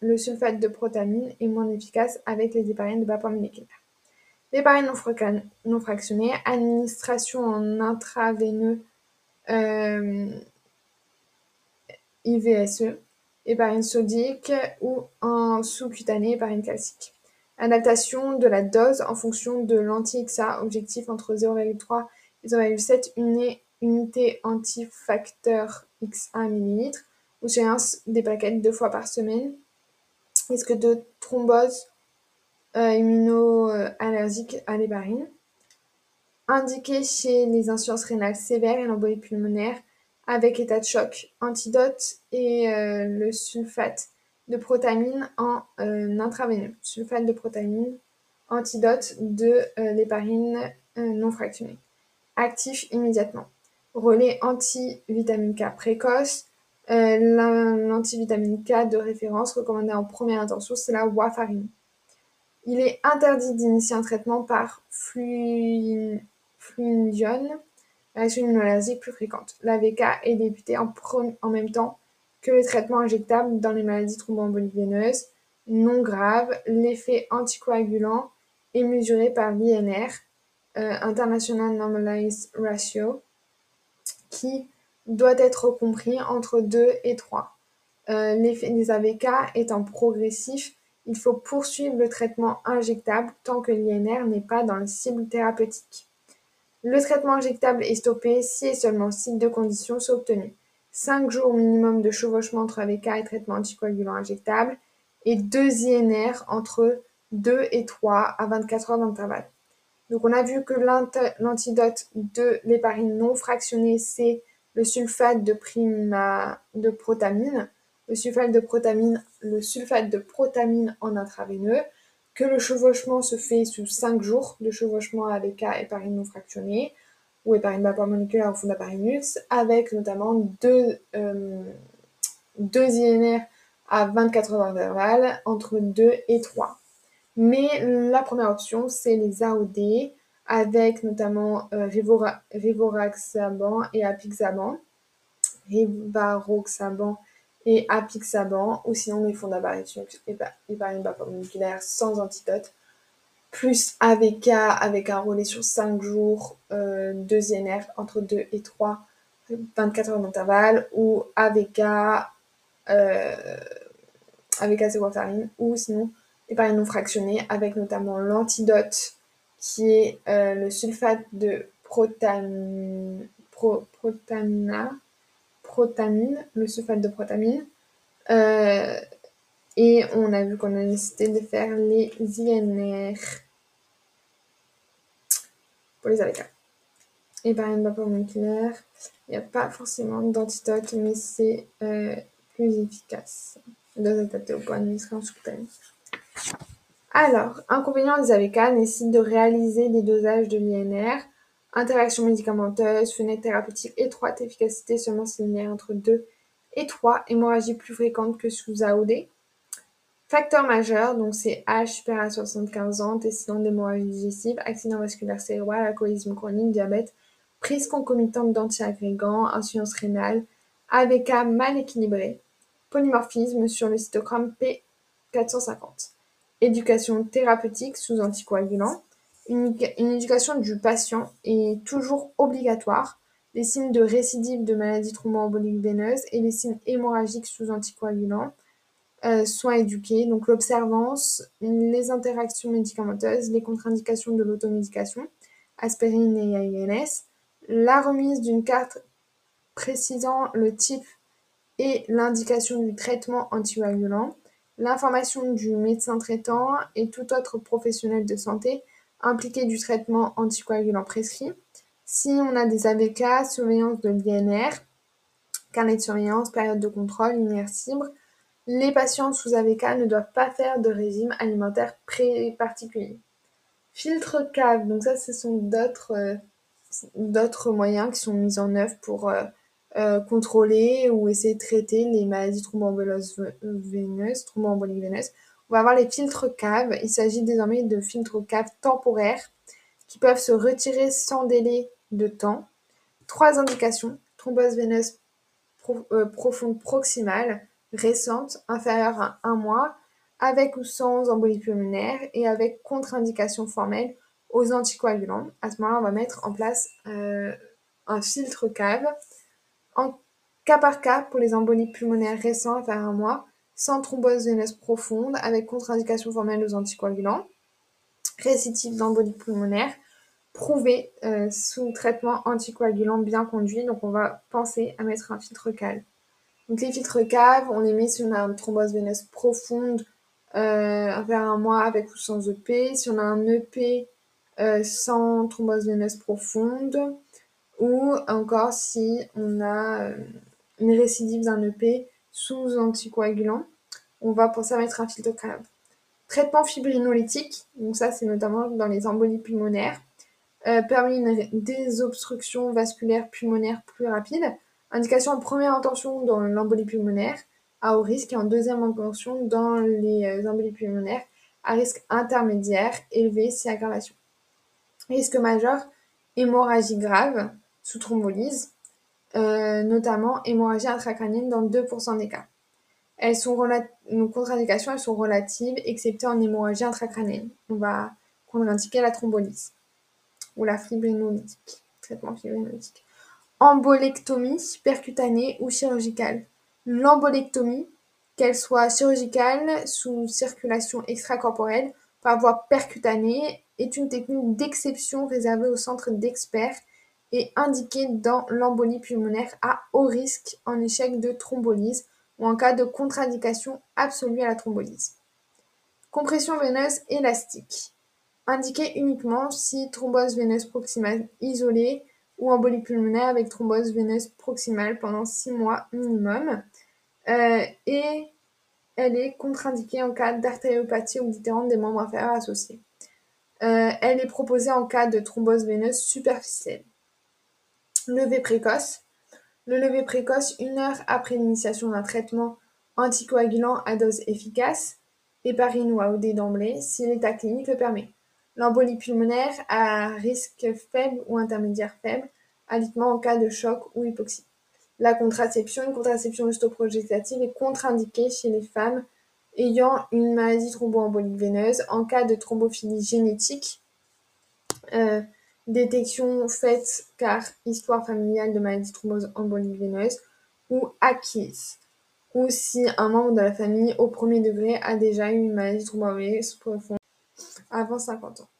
le sulfate de protamine est moins efficace avec les héparines de bas poids moléculaire. L'héparine non, fractionnée, administration en intraveineux euh, IVSE, héparine sodique ou en sous-cutanée héparine calcique. Adaptation de la dose en fonction de l'anti-XA, objectif entre 0,3 et 0,7 unités anti-facteur XA millilitre ou séance des plaquettes deux fois par semaine. Risque de thrombose euh, immunoallergique à l'héparine. indiqué chez les insuffisances rénales sévères et l'embolie pulmonaire avec état de choc. Antidote et euh, le sulfate de protamine en euh, intraveineux. Sulfate de protamine, antidote de euh, l'héparine non fractionnée. Actif immédiatement. Relais anti-vitamine K précoce. L'antivitamine K de référence recommandée en première intention, c'est la warfarine. Il est interdit d'initier un traitement par fluidione, réaction immunologique plus fréquente. L'AVK est débuté en, en, même temps que le traitement injectable dans les maladies thromboemboliques non graves. L'effet anticoagulant est mesuré par l'INR, euh, International Normalized Ratio, qui doit être compris entre 2 et 3. Euh, l'effet des AVK étant progressif, il faut poursuivre le traitement injectable tant que l'INR n'est pas dans la cible thérapeutique. Le traitement injectable est stoppé si et seulement si deux conditions sont obtenues. 5 jours minimum de chevauchement entre AVK et traitement anticoagulant injectable et 2 INR entre 2 et 3 à 24 heures d'intervalle. Donc on a vu que l'antidote de l'héparine non fractionnée, c'est le sulfate de, prima, de protamine le sulfate de protamine, le sulfate de protamine en intraveineux, que le chevauchement se fait sous 5 jours de chevauchement avec héparine non fractionnée ou héparine moléculaire au fond d'apparinux, avec notamment 2 euh, INR à 24 heures d'intervalle entre 2 et 3. Mais la première option, c'est les AOD avec notamment euh, Rivoraxaban et Apixaban. Rivaroxaban et apixaban, ou sinon les fonds d'apparition héparine moléculaire sans antidote, plus AVK avec un relais sur 5 jours, euh, 2 INR entre 2 et 3, 24 heures d'intervalle, ou AVK, euh, AVK c'est ou sinon héparine non fractionnée avec notamment l'antidote qui est euh, le sulfate de protamina, protamine, le sulfate de protamine. Et on a vu qu'on a nécessité de faire les INR pour les AVK. Et par exemple, moléculaire, il n'y a pas forcément d'antidote, mais c'est euh, plus efficace. de adapté au point de Alors, inconvénient des AVK nécessite de réaliser des dosages de l'INR Interaction médicamenteuse, fenêtre thérapeutique étroite, efficacité seulement similaire entre 2 et 3, hémorragie plus fréquente que sous AOD. Facteurs majeurs, donc c'est H supérieur à 75 ans, antécédent d'hémorragie digestive, accident vasculaire cérébral, alcoolisme chronique, diabète, prise concomitante d'antiagrégants, insuffisance rénale, AVK mal équilibré, polymorphisme sur le cytochrome P450. Éducation thérapeutique sous anticoagulant, une, éducation du patient est toujours obligatoire. Les signes de récidive de maladie thromboembolique veineuse et les signes hémorragiques sous anticoagulants euh, sont éduqués. Donc l'observance, les interactions médicamenteuses, les contre-indications de l'automédication, aspirine et AINS, la remise d'une carte précisant le type et l'indication du traitement anticoagulant, l'information du médecin traitant et tout autre professionnel de santé impliqué du traitement anticoagulant prescrit. Si on a des AVK, surveillance de l'INR, carnet de surveillance, période de contrôle, immersible, les patients sous AVK ne doivent pas faire de régime alimentaire particulier. Filtre cave, donc ça ce sont d'autres euh, moyens qui sont mis en œuvre pour euh, euh, contrôler ou essayer de traiter les maladies thromboemboliques veineuses, veineuses. On va avoir les filtres caves. Il s'agit désormais de filtres caves temporaires qui peuvent se retirer sans délai de temps. Trois indications thrombose veineuse profonde proximale, récente, inférieure à un mois, avec ou sans embolie pulmonaire et avec contre-indication formelle aux anticoagulants. À ce moment-là, on va mettre en place euh, un filtre cave en cas par cas pour les embolies pulmonaires inférieures à un mois sans thrombose veineuse profonde, avec contre-indication formelle aux anticoagulants, récidive d'embolie pulmonaire, prouvé euh, sous traitement anticoagulant bien conduit. Donc on va penser à mettre un filtre cave. Donc les filtres caves, on les met si on a une thrombose veineuse profonde, euh, vers un mois avec ou sans EP. Si on a un EP sans thrombose veineuse profonde ou encore si on a une récidive d'un EP sous anticoagulant, on va penser à mettre un filtre crâne. Traitement fibrinolytique, donc ça c'est notamment dans les embolies pulmonaires, euh, permet une désobstruction vasculaire pulmonaire plus rapide. Indication en première intention dans l'embolie pulmonaire à haut risque et en deuxième intention dans les euh, embolies pulmonaires à risque intermédiaire élevé si aggravation. Risque majeur, hémorragie grave sous thrombolyse, euh, notamment hémorragie intracrânienne dans 2% des cas. Elles sont nos contre-indications, elles sont relatives, excepté en hémorragie intracrânienne. On va contre-indiquer la thrombolyse ou la fibrinolytique, traitement fibrinolytique. Embolectomie percutanée ou chirurgicale. L'embolectomie, qu'elle soit chirurgicale sous circulation extracorporelle par voie percutanée, est une technique d'exception réservée au centre d'experts et indiquée dans l'embolie pulmonaire à haut risque en échec de thrombolyse ou en cas de contre-indication absolue à la thrombolyse. Compression veineuse élastique. Indiquée uniquement si thrombose veineuse proximale isolée ou embolie pulmonaire avec thrombose veineuse proximale pendant 6 mois minimum. Euh, et elle est contre-indiquée en cas d'artériopathie oblitérante des membres inférieurs associés. Euh, elle est proposée en cas de thrombose veineuse superficielle. Levé précoce. Le lever précoce une heure après l'initiation d'un traitement anticoagulant à dose efficace, héparine ou AOD d'emblée, si l'état clinique le permet. L'embolie pulmonaire à risque faible ou intermédiaire faible, alitement en cas de choc ou hypoxie. La contraception, une contraception osteoprogestative est contre-indiquée chez les femmes ayant une maladie thromboembolique veineuse en cas de thrombophilie génétique. Euh, détection faite car histoire familiale de maladie thrombose embolique veineuse ou acquise, ou si un membre de la famille au premier degré a déjà eu une maladie thromboembolique profonde avant 50 ans.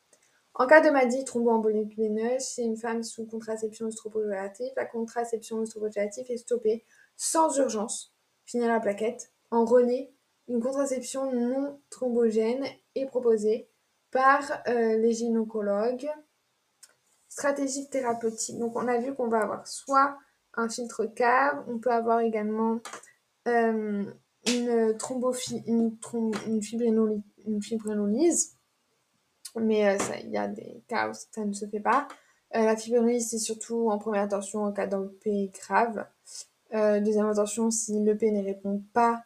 En cas de maladie thromboembolique chez une femme sous contraception oestrogénative, la contraception oestrogénative est stoppée sans urgence, finir la plaquette, en relais, une contraception non thrombogène est proposée par euh, les gynécologues stratégie thérapeutique. Donc, on a vu qu'on va avoir soit un filtre cave, on peut avoir également euh, une thrombophilie, une, une, fibrinolyse, mais euh, il y a des cas où ça ne se fait pas. Euh, la fibrinolyse, c'est surtout en première attention en cas d'EP grave. deuxième attention, si l'EP ne répond pas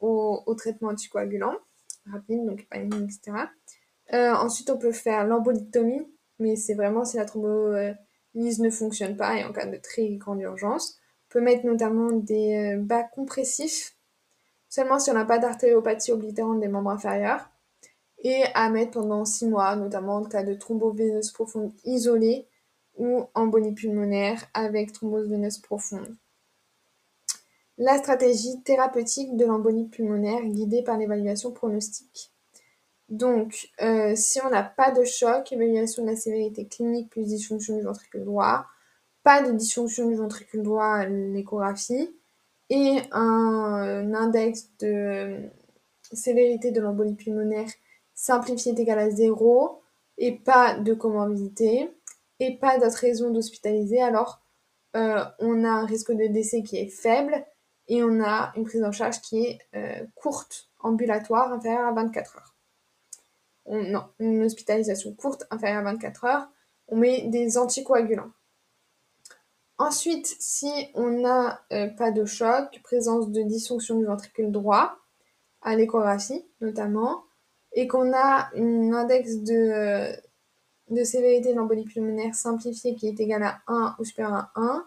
au, traitement anticoagulant rapide, donc épanine, etc. Euh, ensuite, on peut faire l'embolictomie, mais c'est vraiment si la thrombolyse ne fonctionne pas et en cas de très grande urgence. On peut mettre notamment des euh, bas compressifs, seulement si on n'a pas d'artériopathie oblitérante des membres inférieurs, et à mettre pendant 6 mois, notamment en cas de thromboveineuse profonde isolée ou embolie pulmonaire avec thrombose veineuse profonde. La stratégie thérapeutique de l'embolie pulmonaire guidée par l'évaluation pronostique. Donc, euh, si on n'a pas de choc, évaluation de la sévérité clinique plus dysfonction du ventricule droit, pas de dysfonction du ventricule droit l'échographie, et un, index de euh, sévérité de l'embolie pulmonaire simplifié est égal à 0, et pas de comorbidité, et pas d'autres raisons d'hospitaliser, alors euh, on a un risque de décès qui est faible, et on a une prise en charge qui est courte, ambulatoire, inférieure à 24 heures. Non, une hospitalisation courte, inférieure à 24 heures, on met des anticoagulants. Ensuite, si on n'a euh, pas de choc, présence de dysfonction du ventricule droit, à l'échographie notamment, et qu'on a un index de, sévérité de l'embolie pulmonaire simplifiée qui est égal à 1 ou supérieur à 1,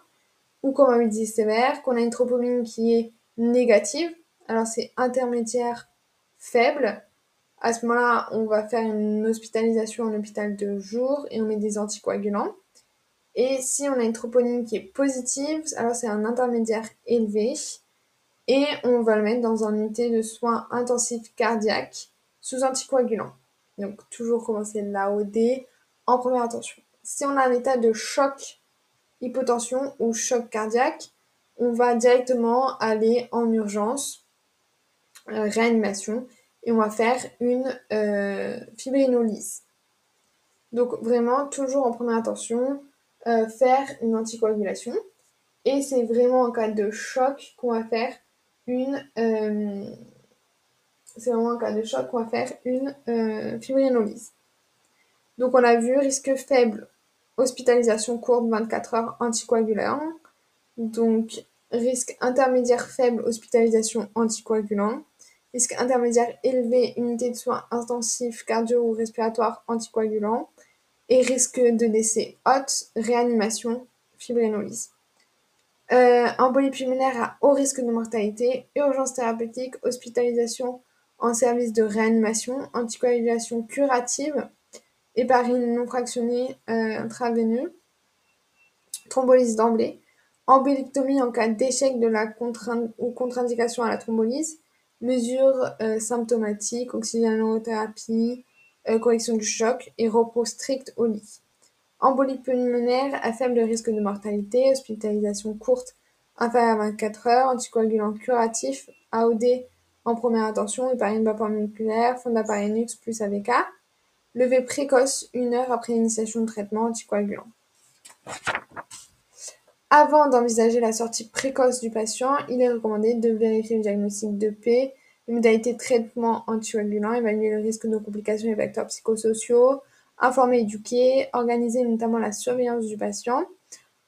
ou dit sévère, qu'on a une tropomine qui est négative, alors c'est intermédiaire faible, à ce moment-là, on va faire une hospitalisation en hôpital de jour et on met des anticoagulants. Et si on a une troponine qui est positive, alors c'est un intermédiaire élevé et on va le mettre dans un unité de soins intensifs cardiaques sous anticoagulants. Donc toujours commencer l'AOD en première attention. Si on a un état de choc, hypotension ou choc cardiaque, on va directement aller en urgence, euh, réanimation, et on va faire une fibrinolyse. Donc vraiment, toujours en première attention, faire une anticoagulation. Et c'est vraiment en cas de choc qu'on va faire une c'est vraiment en cas de choc qu'on va faire une euh, fibrinolyse. Donc on a vu risque faible, hospitalisation courte 24 heures anticoagulant. Donc risque intermédiaire faible, hospitalisation anticoagulant. Risque intermédiaire élevé, unité de soins intensifs cardio ou respiratoire anticoagulant. Et risque de décès haute, réanimation, fibrinolyse. Euh, embolie pulmonaire à haut risque de mortalité, urgence thérapeutique, hospitalisation en service de réanimation, anticoagulation curative, héparine non fractionnée euh, intraveineux, thrombolyse d'emblée, embolictomie en cas d'échec de la contre ou contre-indication à la thrombolyse, mesures euh, symptomatiques, oxygénothérapie, euh, correction du choc et repos strict au lit. Embolie pulmonaire à faible risque de mortalité, hospitalisation courte inférieure à 24 heures, anticoagulant curatif, AOD en première intention, héparine moléculaire, fond d'appareil plus AVK. Levée précoce une heure après l'initiation de traitement anticoagulant. Avant d'envisager la sortie précoce du patient, il est recommandé de vérifier le diagnostic de P, les modalités de traitement anticoagulant, évaluer le risque de complications et facteurs psychosociaux, informer, éduquer, organiser notamment la surveillance du patient,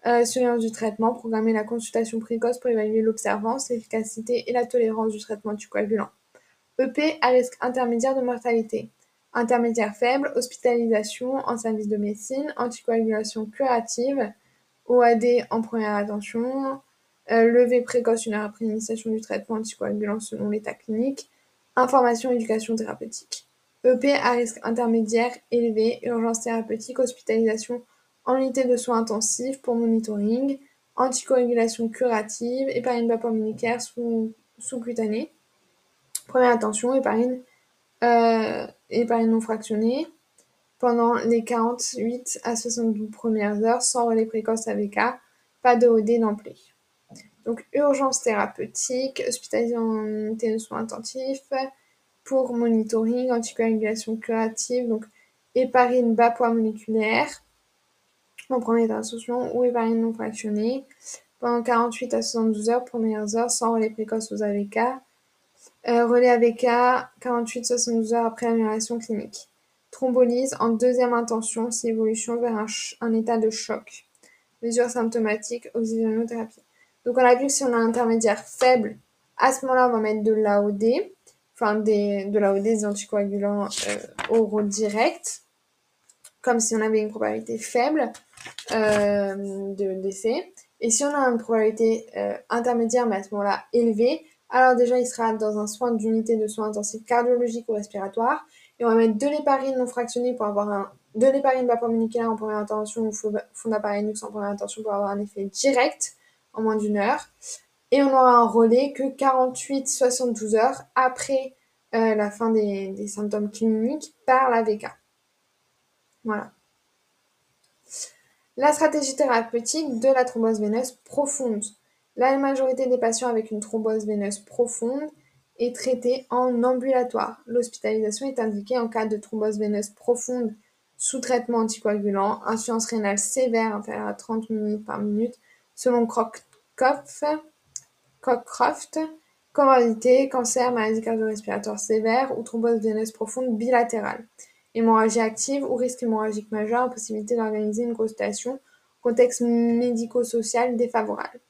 euh, surveillance du traitement, programmer la consultation précoce pour évaluer l'observance, l'efficacité et la tolérance du traitement anticoagulant. EP à risque intermédiaire de mortalité. Intermédiaire faible, hospitalisation en service de médecine, anticoagulation curative, OAD en première attention, euh, levée précoce une heure après l'initiation du traitement anticoagulant selon l'état clinique, information éducation thérapeutique. EP à risque intermédiaire élevé, urgence thérapeutique, hospitalisation en unité de soins intensifs pour monitoring, anticoagulation curative, héparine vapor sous, sous-cutanée. Première attention, héparine, euh, héparine non fractionnée pendant les 48 à 72 premières heures sans relais précoce AVK, pas de OD d'emblée. Donc urgence thérapeutique, hospitalisation en unité de soins intensifs pour monitoring, anticoagulation curative, donc héparine bas poids moléculaire, en première intervention ou héparine non fractionnée pendant 48 à 72 heures, premières heures sans relais précoce aux AVK. Euh, relais AVK 48-72 heures après l'amélioration clinique. Thrombolyse en deuxième intention si évolution vers un, état de choc. Mesures symptomatiques, oxygénothérapie. Donc on a vu que si on a un intermédiaire faible, à ce moment-là, on va mettre de l'AOD, enfin des, de l'AOD, des anticoagulants euh, oraux directs, comme si on avait une probabilité faible. Euh, de décès. Et si on a une probabilité euh, intermédiaire, mais à ce moment-là élevée, alors déjà il sera dans un soin d'unité de soins intensifs cardiologiques ou respiratoires. Et on va mettre de l'héparine non fractionnée pour avoir un de l'héparine vapor-moléculaire en première intention ou fond d'appareil en première intention pour avoir un effet direct en moins d'une heure. Et on aura un relais que 48-72 heures après euh, la fin des, des symptômes cliniques par la VK. Voilà. La stratégie thérapeutique de la thrombose veineuse profonde. La majorité des patients avec une thrombose veineuse profonde est traitée en ambulatoire. L'hospitalisation est indiquée en cas de thrombose veineuse profonde sous traitement anticoagulant, insuffisance rénale sévère inférieure à 30 minutes par minute, selon Croft, comorbidité, cancer, maladie cardio-respiratoire sévère ou thrombose veineuse profonde bilatérale hémorragie active ou risque hémorragique majeur, impossibilité d'organiser une consultation, contexte médico-social défavorable.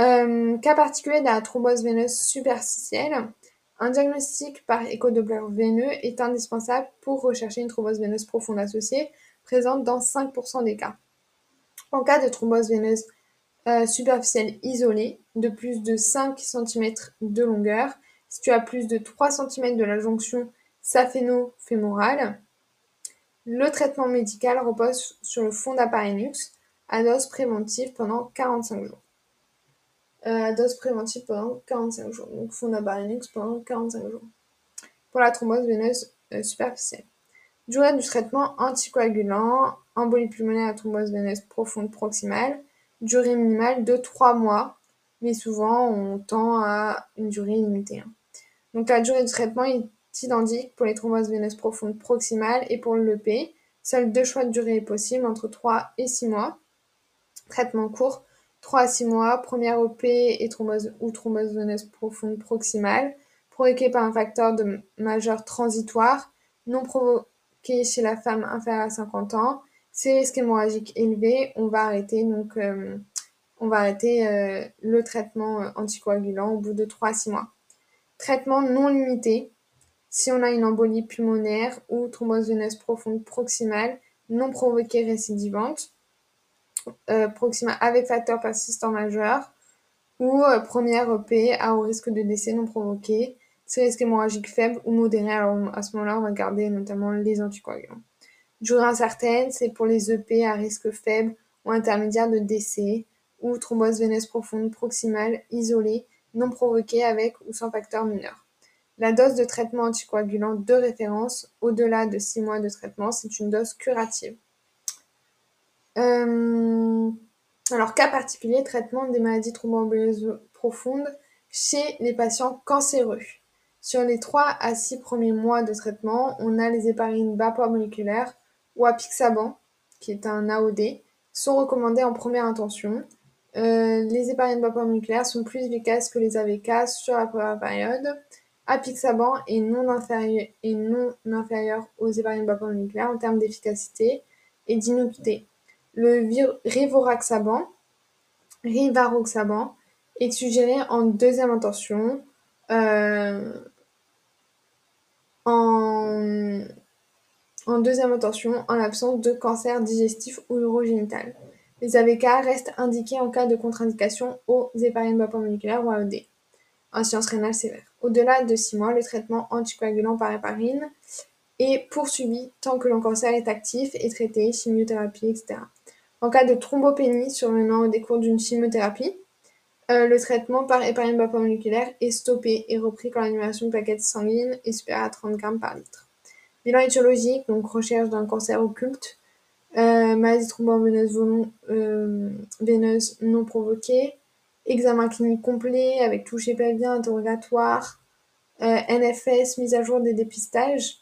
Euh, cas particulier de la thrombose veineuse superficielle, un diagnostic par échodoppler veineux est indispensable pour rechercher une thrombose veineuse profonde associée, présente dans 5% des cas. En cas de thrombose veineuse euh, superficielle isolée, de plus de 5 cm de longueur, située à plus de 3 cm de la jonction saphéno-fémorale. Le traitement médical repose sur le fond d'appareil NUX à dose préventive pendant 45 jours. Euh, dose préventive pendant 45 jours. Donc fond d'appareil NUX pendant 45 jours. Pour la thrombose veineuse euh, superficielle. Durée du traitement anticoagulant, embolie pulmonaire à thrombose veineuse profonde proximale. Durée minimale de 3 mois, mais souvent on tend à une durée limitée. Hein. Donc la durée du traitement est identiques pour les thromboses veineuses profondes proximales et pour l'EP. Seuls deux choix de durée possibles, entre 3 et 6 mois. Traitement court, 3 à 6 mois, première OP et thrombose ou thrombose veineuse profonde proximale, provoquée par un facteur de majeur transitoire, non provoqué chez la femme inférieure à 50 ans, c'est risque hémorragique élevé, on va arrêter donc euh, on va arrêter euh, le traitement euh, anticoagulant au bout de 3 à 6 mois. Traitement non limité, si on a une embolie pulmonaire ou thrombose veineuse profonde proximale non provoquée récidivante, euh, proximale avec facteur persistant majeur, ou euh, première EP à haut risque de décès non provoqué, c'est risque hémorragique faible ou modéré. Alors à ce moment-là, on va garder notamment les anticoagulants. Durée incertaine, c'est pour les EP à risque faible ou intermédiaire de décès, ou thrombose veineuse profonde proximale isolée non provoquée avec ou sans facteur mineur. La dose de traitement anticoagulant de référence au-delà de 6 mois de traitement, c'est une dose curative. Euh, alors, cas particulier, traitement des maladies thromboemboliques profondes chez les patients cancéreux. Sur les 3 à 6 premiers mois de traitement, on a les héparines moléculaires ou apixaban, qui est un AOD, sont recommandés en première intention. Euh, les héparines moléculaires sont plus efficaces que les AVK sur la première période. Apixaban est non inférieur, et non inférieur aux héparines moléculaires en termes d'efficacité et d'innocuité. Le rivaroxaban, rivaroxaban est suggéré en deuxième intention euh, en, deuxième intention en l'absence de cancer digestif ou urogénital. Les AVK restent indiqués en cas de contre-indication aux héparines moléculaires ou AOD. Insuffisance rénale sévère. Au-delà de 6 mois, le traitement anticoagulant par héparine est poursuivi tant que le cancer est actif et traité, chimiothérapie, etc. En cas de thrombopénie survenant au décours d'une chimiothérapie, euh, le traitement par héparine moléculaire est stoppé et repris quand l'annulation de plaquettes sanguines est supérieure à 30 grammes par litre. Bilan étiologique, donc recherche d'un cancer occulte, euh, maladie thromboveneuse euh, veineuse non provoquée, examen clinique complet avec toucher pelvien, interrogatoire, euh, NFS, mise à jour des dépistages.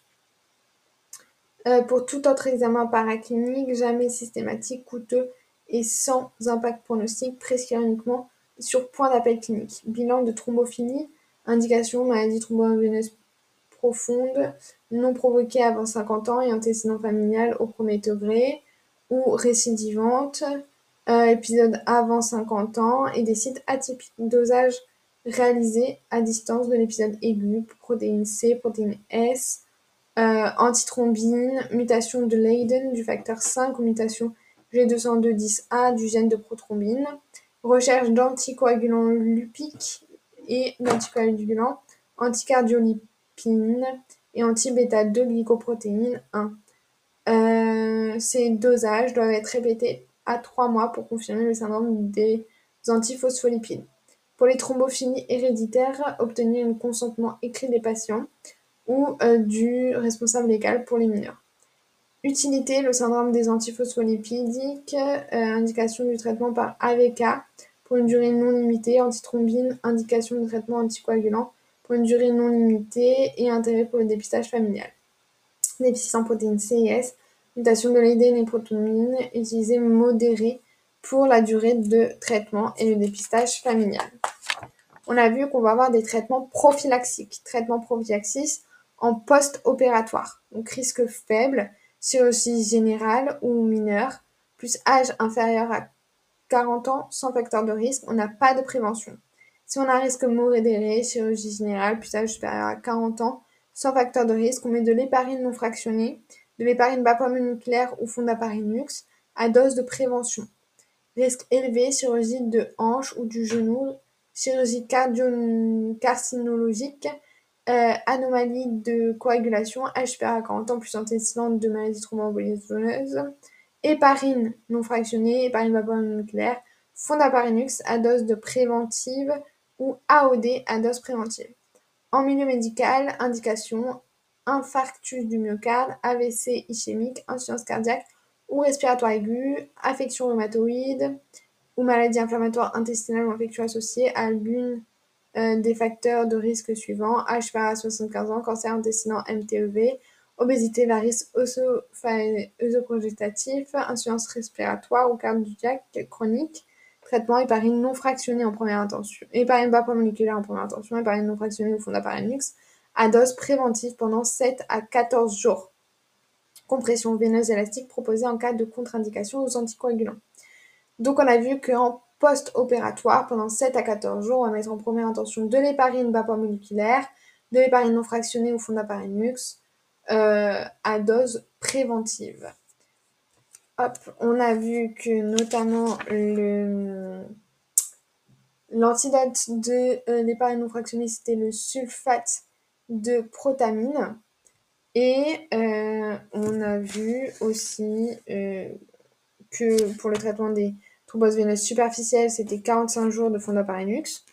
Euh, pour tout autre examen paraclinique, jamais systématique, coûteux et sans impact pronostic, prescrit uniquement sur point d'appel clinique. Bilan de thrombophilie, indication maladie thromboveneuse profonde, non provoquée avant 50 ans et antécédent familial au premier degré ou récidivante, euh, épisode avant 50 ans et des sites atypiques. Dosage réalisé à distance de l'épisode aigu, protéine C, protéine S, euh, antithrombine, mutation de Leiden du facteur 5 ou mutation G202-10A du gène de prothrombine, recherche d'anticoagulants lupiques et d'anticoagulants anticardiolipine et anti-bêta-2 glycoprotéine 1. Euh, ces dosages doivent être répétés à 3 mois pour confirmer le syndrome des antiphospholipides. Pour les thrombophilies héréditaires, obtenir un consentement écrit des patients ou euh, du responsable légal pour les mineurs. Utilité, le syndrome des antiphospholipidiques, euh, indication du traitement par AVK pour une durée non limitée, antithrombine, indication du traitement anticoagulant pour une durée non limitée et intérêt pour le dépistage familial. Déficient en protéines C et S, mutation de l'ADN et protomine, utilisée modérée pour la durée de traitement et le dépistage familial. On a vu qu'on va avoir des traitements prophylaxiques. Traitement prophylaxis, en post-opératoire. Donc risque faible, chirurgie générale ou mineure, plus âge inférieur à 40 ans sans facteur de risque, on n'a pas de prévention. Si on a un risque modéré, chirurgie générale, plus âge supérieur à 40 ans, sans facteur de risque, on met de l'héparine non fractionnée, de l'héparine nucléaire ou fondaparinux à dose de prévention. Risque élevé, chirurgie de hanche ou du genou, chirurgie cardio-carcinologique, euh, anomalie de coagulation, H supérieur à 40 ans plus antécédent de maladie thromboembolique veineuse, héparine non fractionnée, héparine nucléaire, fondaparinux à dose de préventive ou AOD à dose préventive. En milieu médical, indication infarctus du myocarde, AVC ischémique, insuffisance cardiaque ou respiratoire aiguë, affection rhumatoïde ou maladie inflammatoire intestinale ou infectieuse associée à l'une euh, des facteurs de risque suivants. Âge à 75 ans, cancer intestinal MTEV, obésité, varices œsoprogestatif, insuffisance respiratoire ou cardiaque chronique, traitement héparine non fractionnée en première intention, héparine moléculaire en première intention, héparine non fractionnée au fond d'appareil nux, à dose préventive pendant 7 à 14 jours. Compression veineuse élastique proposée en cas de contre-indication aux anticoagulants. Donc on a vu qu'en post-opératoire, pendant 7 à 14 jours, on va mettre en première intention de l'héparine moléculaire, de l'héparine non fractionnée au fond d'appareil nux, euh, à dose préventive. Hop, on a vu que notamment l'antidote de euh, l'héparine non fractionnée, c'était le sulfate de protamine. Et euh, on a vu aussi que pour le traitement des thromboses veineuses superficielles, c'était 45 jours de fond d'appareil nux.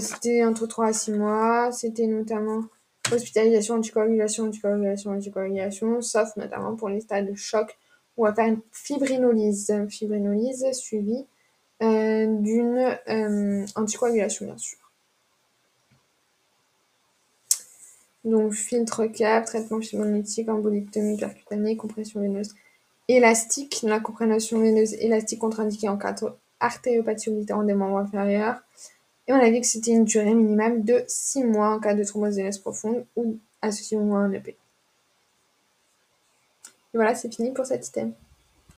c'était entre 3 à 6 mois. C'était notamment hospitalisation, anticoagulation, anticoagulation, anticoagulation, sauf notamment pour les stades de choc on va faire une fibrinolyse. Fibrinolyse suivie euh, d'une euh, anticoagulation, bien sûr. Donc, filtre cap, traitement fibrinolytique, embolictomie percutanée, compression veineuse élastique. La compression veineuse élastique contre-indiquée en cas d'artériopathie oblitérante des membres inférieurs. Et on a vu que c'était une durée minimale de 6 mois en cas de thrombose veineuse profonde ou associée au moins un EP. Et voilà, c'est fini pour cet item.